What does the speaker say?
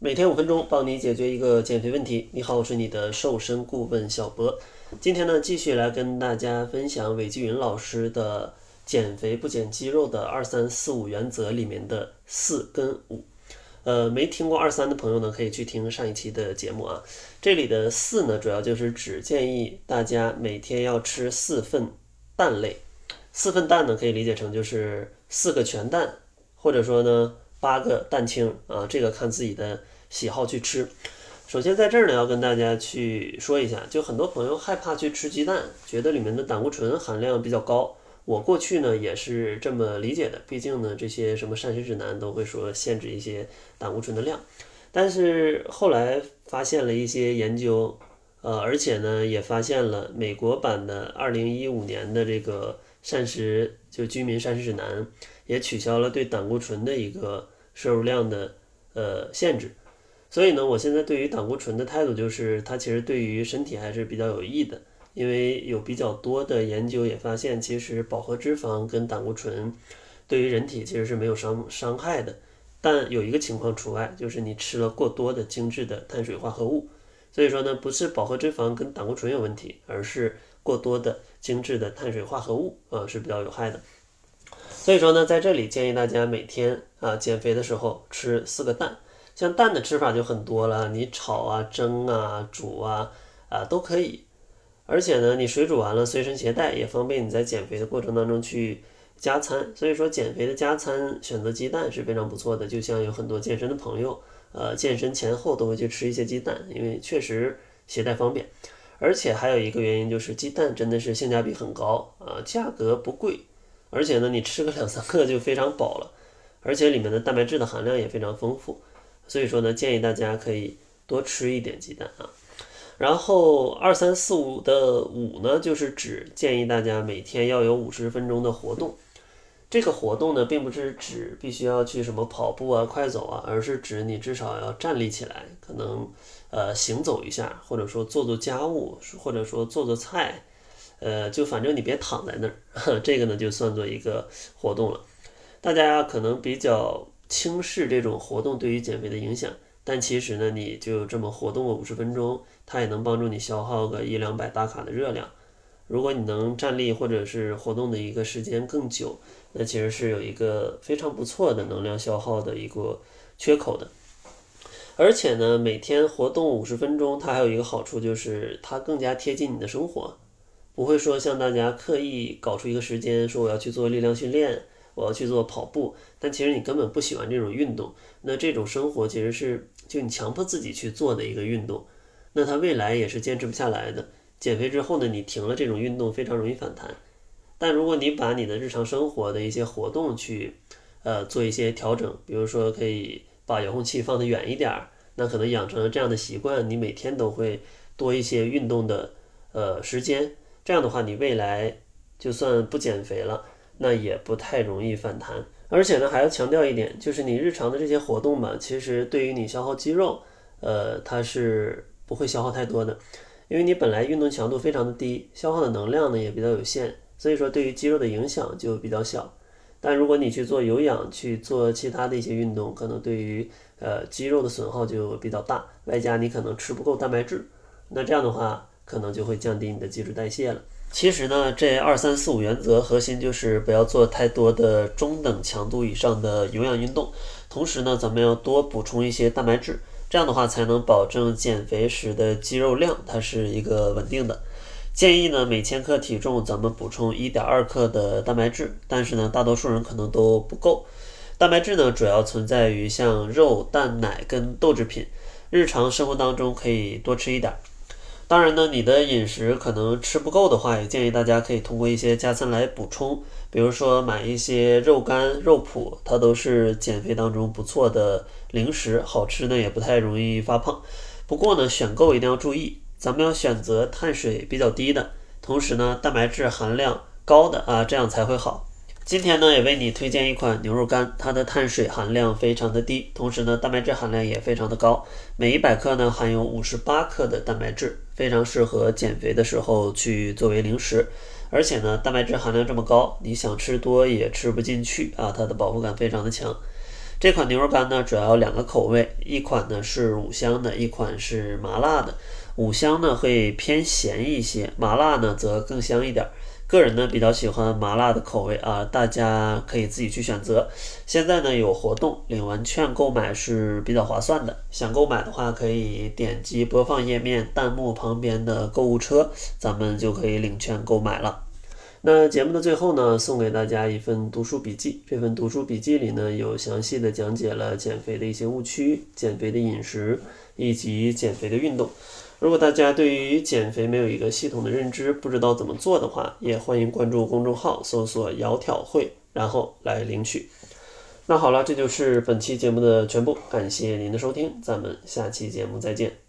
每天五分钟，帮你解决一个减肥问题。你好，我是你的瘦身顾问小博。今天呢，继续来跟大家分享韦继云老师的减肥不减肌肉的二三四五原则里面的四跟五。呃，没听过二三的朋友呢，可以去听上一期的节目啊。这里的四呢，主要就是只建议大家每天要吃四份蛋类。四份蛋呢，可以理解成就是四个全蛋，或者说呢。八个蛋清啊，这个看自己的喜好去吃。首先在这儿呢，要跟大家去说一下，就很多朋友害怕去吃鸡蛋，觉得里面的胆固醇含量比较高。我过去呢也是这么理解的，毕竟呢这些什么膳食指南都会说限制一些胆固醇的量。但是后来发现了一些研究，呃，而且呢也发现了美国版的二零一五年的这个膳食就居民膳食指南。也取消了对胆固醇的一个摄入量的呃限制，所以呢，我现在对于胆固醇的态度就是，它其实对于身体还是比较有益的，因为有比较多的研究也发现，其实饱和脂肪跟胆固醇对于人体其实是没有伤伤害的，但有一个情况除外，就是你吃了过多的精致的碳水化合物，所以说呢，不是饱和脂肪跟胆固醇有问题，而是过多的精致的碳水化合物啊是比较有害的。所以说呢，在这里建议大家每天啊减肥的时候吃四个蛋，像蛋的吃法就很多了，你炒啊、蒸啊、煮啊啊都可以。而且呢，你水煮完了随身携带，也方便你在减肥的过程当中去加餐。所以说，减肥的加餐选择鸡蛋是非常不错的。就像有很多健身的朋友，呃，健身前后都会去吃一些鸡蛋，因为确实携带方便。而且还有一个原因就是鸡蛋真的是性价比很高啊，价格不贵。而且呢，你吃个两三个就非常饱了，而且里面的蛋白质的含量也非常丰富，所以说呢，建议大家可以多吃一点鸡蛋啊。然后二三四五的五呢，就是指建议大家每天要有五十分钟的活动。这个活动呢，并不是指必须要去什么跑步啊、快走啊，而是指你至少要站立起来，可能呃行走一下，或者说做做家务，或者说做做菜。呃，就反正你别躺在那儿，这个呢就算作一个活动了。大家可能比较轻视这种活动对于减肥的影响，但其实呢，你就这么活动个五十分钟，它也能帮助你消耗个一两百大卡的热量。如果你能站立或者是活动的一个时间更久，那其实是有一个非常不错的能量消耗的一个缺口的。而且呢，每天活动五十分钟，它还有一个好处就是它更加贴近你的生活。不会说像大家刻意搞出一个时间，说我要去做力量训练，我要去做跑步，但其实你根本不喜欢这种运动。那这种生活其实是就你强迫自己去做的一个运动，那它未来也是坚持不下来的。减肥之后呢，你停了这种运动，非常容易反弹。但如果你把你的日常生活的一些活动去呃做一些调整，比如说可以把遥控器放得远一点儿，那可能养成了这样的习惯，你每天都会多一些运动的呃时间。这样的话，你未来就算不减肥了，那也不太容易反弹。而且呢，还要强调一点，就是你日常的这些活动吧，其实对于你消耗肌肉，呃，它是不会消耗太多的，因为你本来运动强度非常的低，消耗的能量呢也比较有限，所以说对于肌肉的影响就比较小。但如果你去做有氧，去做其他的一些运动，可能对于呃肌肉的损耗就比较大，外加你可能吃不够蛋白质，那这样的话。可能就会降低你的基础代谢了。其实呢，这二三四五原则核心就是不要做太多的中等强度以上的有氧运动，同时呢，咱们要多补充一些蛋白质，这样的话才能保证减肥时的肌肉量它是一个稳定的。建议呢，每千克体重咱们补充一点二克的蛋白质，但是呢，大多数人可能都不够。蛋白质呢，主要存在于像肉、蛋、奶跟豆制品，日常生活当中可以多吃一点。当然呢，你的饮食可能吃不够的话，也建议大家可以通过一些加餐来补充，比如说买一些肉干、肉脯，它都是减肥当中不错的零食，好吃呢也不太容易发胖。不过呢，选购一定要注意，咱们要选择碳水比较低的，同时呢蛋白质含量高的啊，这样才会好。今天呢，也为你推荐一款牛肉干，它的碳水含量非常的低，同时呢，蛋白质含量也非常的高，每一百克呢含有五十八克的蛋白质，非常适合减肥的时候去作为零食。而且呢，蛋白质含量这么高，你想吃多也吃不进去啊，它的饱腹感非常的强。这款牛肉干呢，主要两个口味，一款呢是五香的，一款是麻辣的。五香呢会偏咸一些，麻辣呢则更香一点。个人呢比较喜欢麻辣的口味啊，大家可以自己去选择。现在呢有活动，领完券购买是比较划算的。想购买的话，可以点击播放页面弹幕旁边的购物车，咱们就可以领券购买了。那节目的最后呢，送给大家一份读书笔记。这份读书笔记里呢，有详细的讲解了减肥的一些误区、减肥的饮食以及减肥的运动。如果大家对于减肥没有一个系统的认知，不知道怎么做的话，也欢迎关注公众号，搜索“窈窕会”，然后来领取。那好了，这就是本期节目的全部，感谢您的收听，咱们下期节目再见。